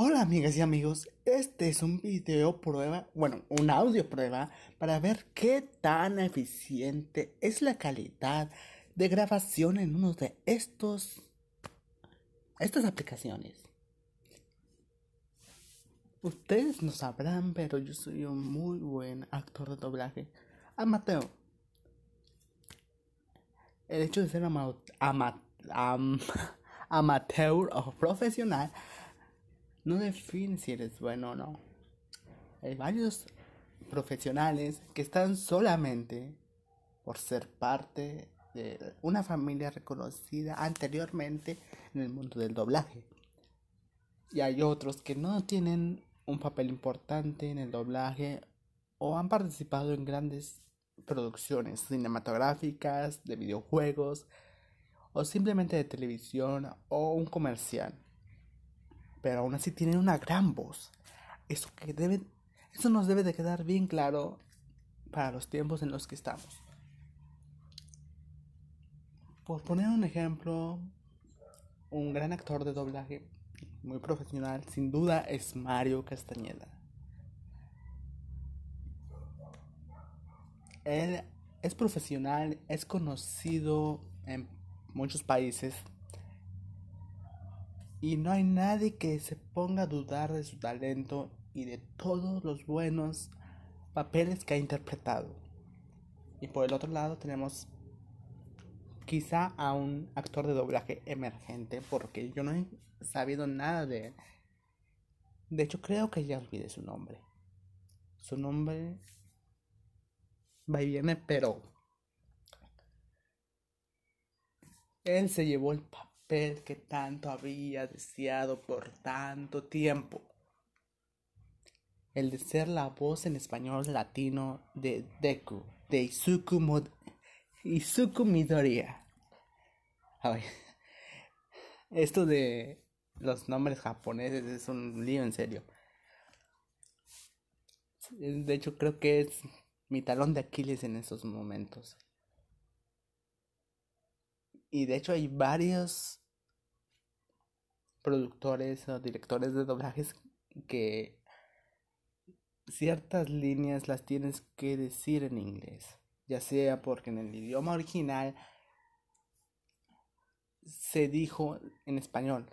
Hola amigas y amigos, este es un video prueba, bueno, un audio prueba para ver qué tan eficiente es la calidad de grabación en uno de estos estas aplicaciones. Ustedes no sabrán, pero yo soy un muy buen actor de doblaje amateur. El hecho de ser amateur o profesional no define si eres bueno o no. Hay varios profesionales que están solamente por ser parte de una familia reconocida anteriormente en el mundo del doblaje. Y hay otros que no tienen un papel importante en el doblaje o han participado en grandes producciones cinematográficas, de videojuegos o simplemente de televisión o un comercial pero aún así tienen una gran voz. Eso, que debe, eso nos debe de quedar bien claro para los tiempos en los que estamos. Por poner un ejemplo, un gran actor de doblaje, muy profesional, sin duda es Mario Castañeda. Él es profesional, es conocido en muchos países y no hay nadie que se ponga a dudar de su talento y de todos los buenos papeles que ha interpretado. Y por el otro lado tenemos quizá a un actor de doblaje emergente porque yo no he sabido nada de él. De hecho creo que ya olvidé su nombre. Su nombre va y viene, pero él se llevó el papel que tanto había deseado por tanto tiempo. El de ser la voz en español latino de Deku, de Izuku, Izuku Midoriya. esto de los nombres japoneses es un lío en serio. De hecho, creo que es mi talón de Aquiles en estos momentos. Y de hecho hay varios productores o directores de doblajes que ciertas líneas las tienes que decir en inglés, ya sea porque en el idioma original se dijo en español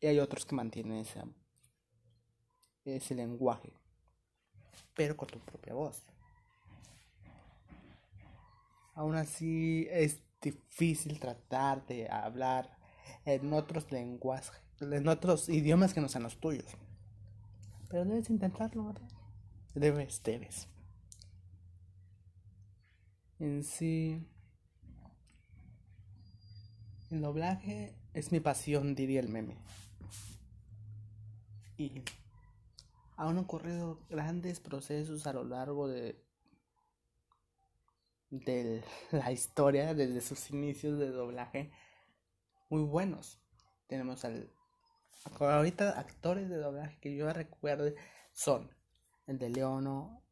y hay otros que mantienen ese, ese lenguaje, pero con tu propia voz. Aún así es difícil tratar de hablar en otros lenguajes, en otros idiomas que no sean los tuyos. Pero debes intentarlo, ¿verdad? Debes, debes. En sí, el doblaje es mi pasión, diría el meme. Y han ocurrido grandes procesos a lo largo de de la historia desde sus inicios de doblaje muy buenos. Tenemos al ahorita actores de doblaje que yo recuerde son el de Leono,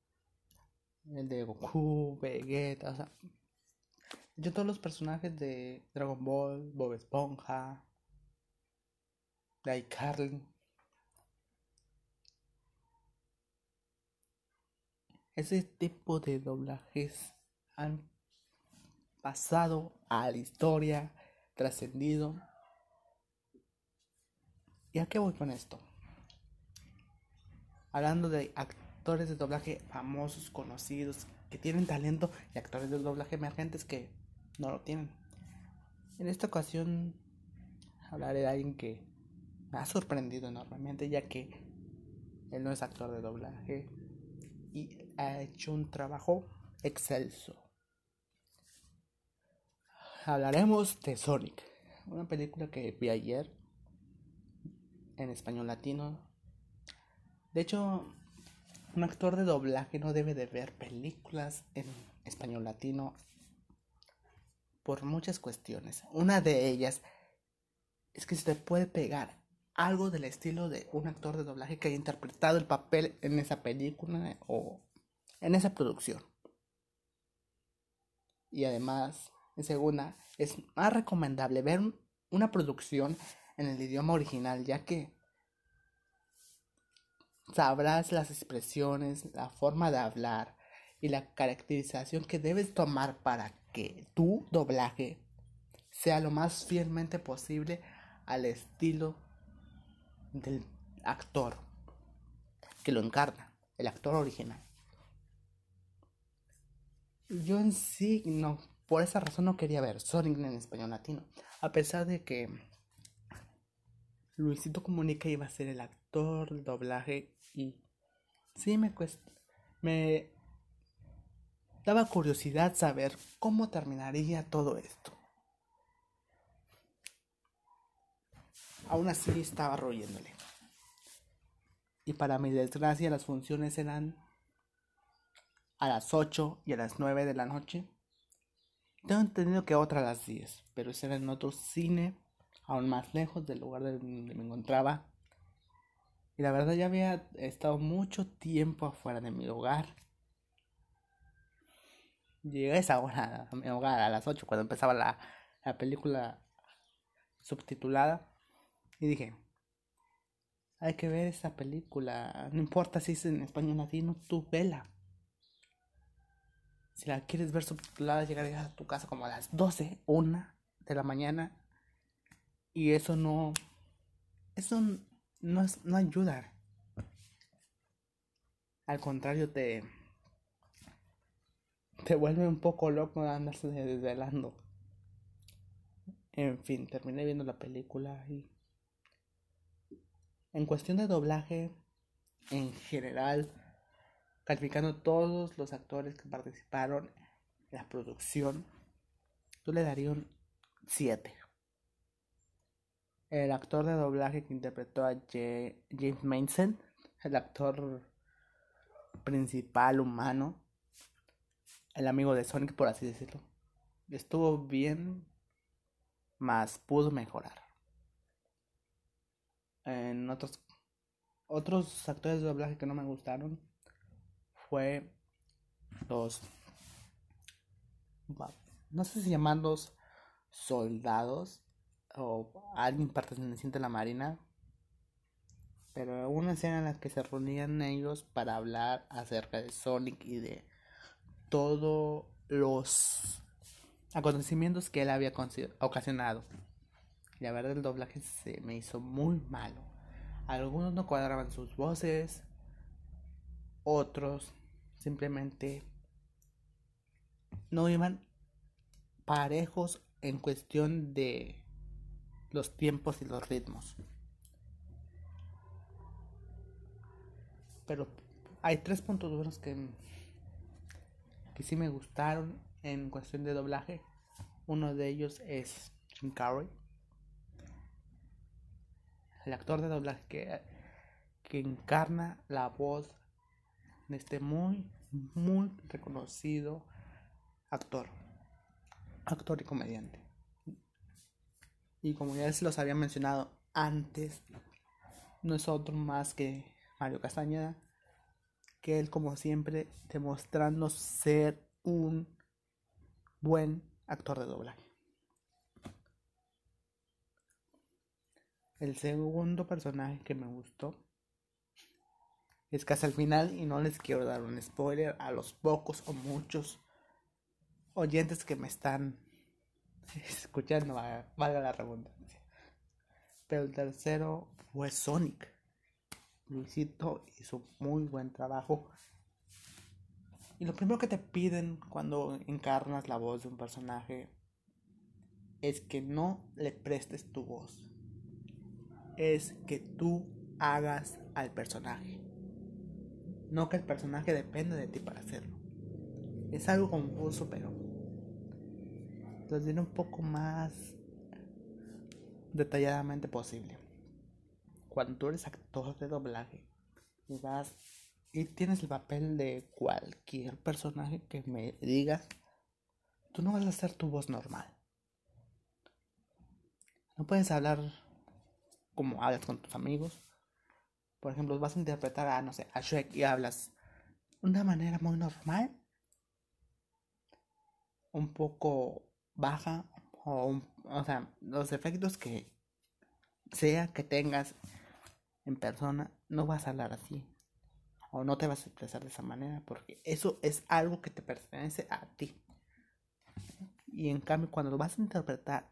el de Goku, Vegeta, o sea, yo todos los personajes de Dragon Ball, Bob Esponja, de iCarly. Ese tipo de doblajes han pasado a la historia, trascendido. ¿Y a qué voy con esto? Hablando de actores de doblaje famosos, conocidos, que tienen talento y actores de doblaje emergentes que no lo tienen. En esta ocasión hablaré de alguien que me ha sorprendido enormemente ya que él no es actor de doblaje y ha hecho un trabajo excelso hablaremos de Sonic, una película que vi ayer en español latino. De hecho, un actor de doblaje no debe de ver películas en español latino por muchas cuestiones. Una de ellas es que se te puede pegar algo del estilo de un actor de doblaje que haya interpretado el papel en esa película o en esa producción. Y además en segunda, es más recomendable ver una producción en el idioma original, ya que sabrás las expresiones, la forma de hablar y la caracterización que debes tomar para que tu doblaje sea lo más fielmente posible al estilo del actor que lo encarna, el actor original. Yo en sí, no, por esa razón no quería ver Sonic en español latino, a pesar de que Luisito Comunica iba a ser el actor, el doblaje y sí me cuesta, me daba curiosidad saber cómo terminaría todo esto. Aún así estaba royéndole. Y para mi desgracia las funciones eran a las 8 y a las 9 de la noche. Tengo entendido que otra a las 10, pero ese era en otro cine, aún más lejos del lugar donde me encontraba. Y la verdad ya había estado mucho tiempo afuera de mi hogar. Llegué a esa hora a mi hogar a las 8 cuando empezaba la, la película subtitulada. Y dije, hay que ver esa película. No importa si es en español latino, tú vela. Si la quieres ver subtitulada, llegar a tu casa como a las 12, 1 de la mañana. Y eso no. Eso no, es, no ayuda. Al contrario, te. Te vuelve un poco loco andarse desvelando. En fin, terminé viendo la película y en cuestión de doblaje, en general, calificando todos los actores que participaron en la producción, yo le daría un 7. El actor de doblaje que interpretó a James Mason, el actor principal humano, el amigo de Sonic, por así decirlo, estuvo bien, más pudo mejorar en otros otros actores de doblaje que no me gustaron fue los no sé si llamarlos soldados o alguien perteneciente a la marina pero una escena en la que se reunían ellos para hablar acerca de Sonic y de todos los acontecimientos que él había ocasionado la verdad el doblaje se me hizo muy malo. Algunos no cuadraban sus voces, otros simplemente no iban parejos en cuestión de los tiempos y los ritmos. Pero hay tres puntos buenos que, que sí me gustaron en cuestión de doblaje. Uno de ellos es Jim Carrey el actor de doblaje que, que encarna la voz de este muy, muy reconocido actor, actor y comediante. Y como ya se los había mencionado antes, no es otro más que Mario Castañeda, que él como siempre demostrando ser un buen actor de doblaje. El segundo personaje que me gustó es casi al final y no les quiero dar un spoiler a los pocos o muchos oyentes que me están escuchando, valga la redundancia. Pero el tercero fue Sonic. Luisito hizo muy buen trabajo. Y lo primero que te piden cuando encarnas la voz de un personaje es que no le prestes tu voz es que tú hagas al personaje. No que el personaje dependa de ti para hacerlo. Es algo confuso, pero lo diré un poco más detalladamente posible. Cuando tú eres actor de doblaje y vas y tienes el papel de cualquier personaje que me digas, tú no vas a hacer tu voz normal. No puedes hablar como hablas con tus amigos. Por ejemplo, vas a interpretar a, no sé, a Shrek y hablas de una manera muy normal, un poco baja, o, o sea, los efectos que sea que tengas en persona, no vas a hablar así. o no te vas a expresar de esa manera porque eso es algo que te pertenece a ti. Y en cambio, cuando lo vas a interpretar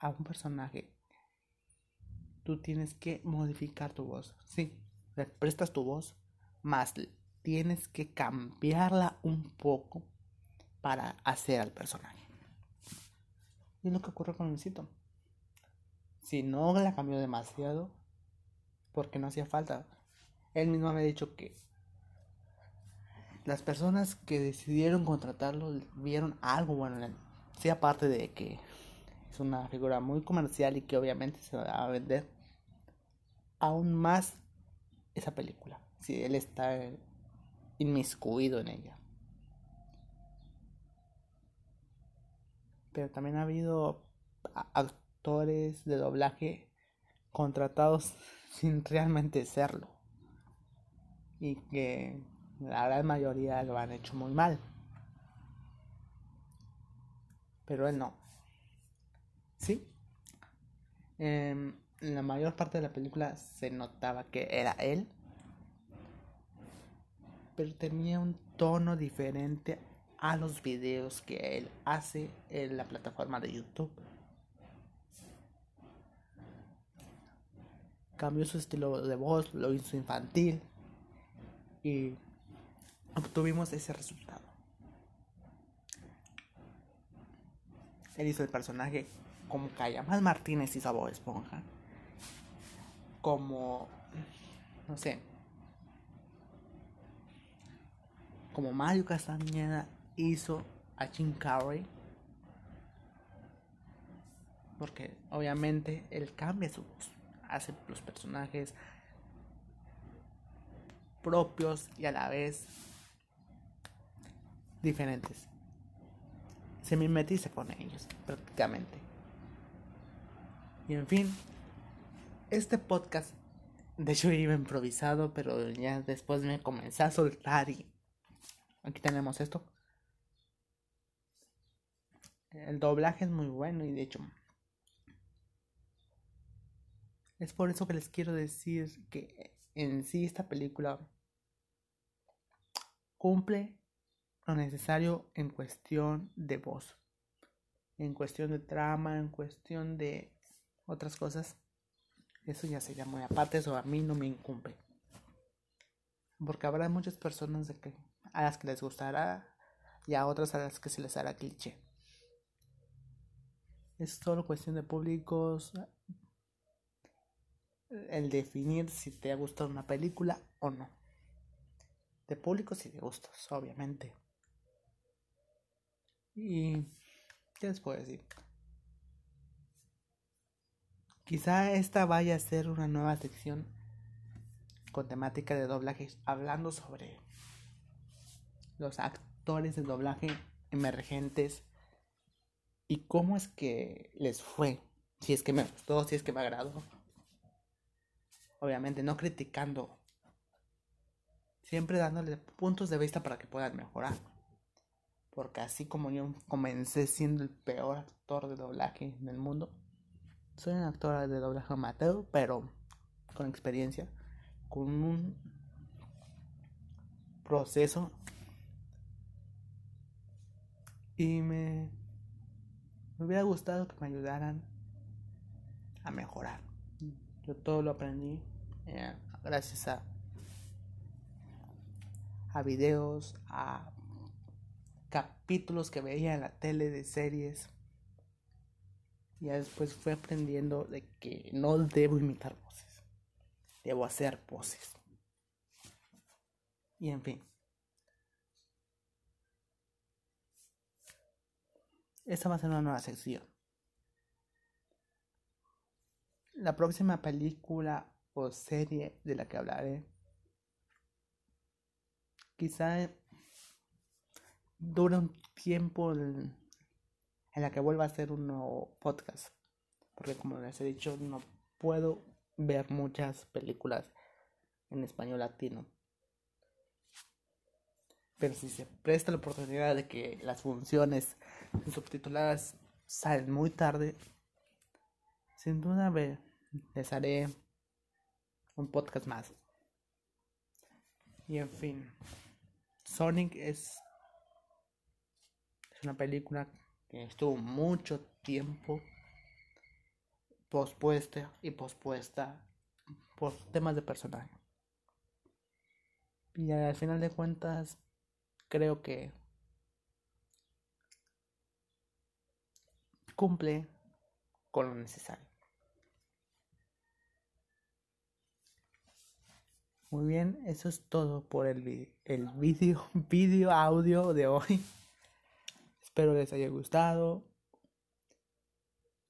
a un personaje, tú tienes que modificar tu voz. Sí, le prestas tu voz, más tienes que cambiarla un poco para hacer al personaje. Y es lo que ocurre con Luisito. Si no la cambió demasiado, porque no hacía falta. Él mismo me ha dicho que las personas que decidieron contratarlo vieron algo bueno en él. Sí, aparte de que es una figura muy comercial y que obviamente se va a vender aún más esa película. Si él está inmiscuido en ella. Pero también ha habido actores de doblaje contratados sin realmente serlo. Y que la gran mayoría lo han hecho muy mal. Pero él no. ¿Sí? En la mayor parte de la película se notaba que era él. Pero tenía un tono diferente a los videos que él hace en la plataforma de YouTube. Cambió su estilo de voz, lo hizo infantil y obtuvimos ese resultado. Él hizo el personaje como Callamal Martínez hizo a Bob Esponja. Como, no sé, como Mario Castañeda hizo a Jim Carrey. Porque obviamente él cambia su voz, hace los personajes propios y a la vez diferentes. Se mimetiza con ellos prácticamente. Y en fin, este podcast de hecho iba improvisado, pero ya después me comencé a soltar y aquí tenemos esto. El doblaje es muy bueno y de hecho es por eso que les quiero decir que en sí esta película cumple lo necesario en cuestión de voz, en cuestión de trama, en cuestión de otras cosas. Eso ya sería muy aparte, eso a mí no me incumbe. Porque habrá muchas personas a las que les gustará y a otras a las que se les hará cliché. Es solo cuestión de públicos. El definir si te ha gustado una película o no. De públicos y de gustos, obviamente. Y. ¿Qué les puedo decir? Quizá esta vaya a ser una nueva sección con temática de doblaje, hablando sobre los actores de doblaje emergentes y cómo es que les fue, si es que me gustó, si es que me agradó. Obviamente no criticando, siempre dándole puntos de vista para que puedan mejorar. Porque así como yo comencé siendo el peor actor de doblaje en el mundo, soy un actor de doblaje amateur, pero con experiencia, con un proceso y me me hubiera gustado que me ayudaran a mejorar. Yo todo lo aprendí eh, gracias a, a videos, a capítulos que veía en la tele de series. Y después fui aprendiendo de que no debo imitar voces, debo hacer voces. Y en fin. Esta va a ser una nueva sección. La próxima película o serie de la que hablaré quizá dure un tiempo en, la que vuelva a hacer un nuevo podcast. Porque como les he dicho, no puedo ver muchas películas en español latino. Pero si se presta la oportunidad de que las funciones subtituladas salen muy tarde, sin duda les haré un podcast más. Y en fin, Sonic es, es una película que estuvo mucho tiempo pospuesta y pospuesta por temas de personaje. Y al final de cuentas, creo que cumple con lo necesario. Muy bien, eso es todo por el, el video, video audio de hoy. Espero les haya gustado.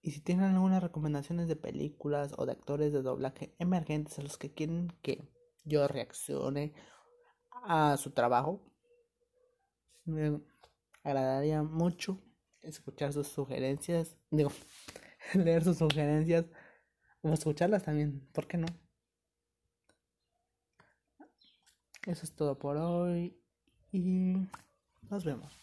Y si tienen algunas recomendaciones de películas o de actores de doblaje emergentes a los que quieren que yo reaccione a su trabajo, me agradaría mucho escuchar sus sugerencias, digo, leer sus sugerencias o escucharlas también, ¿por qué no? Eso es todo por hoy y nos vemos.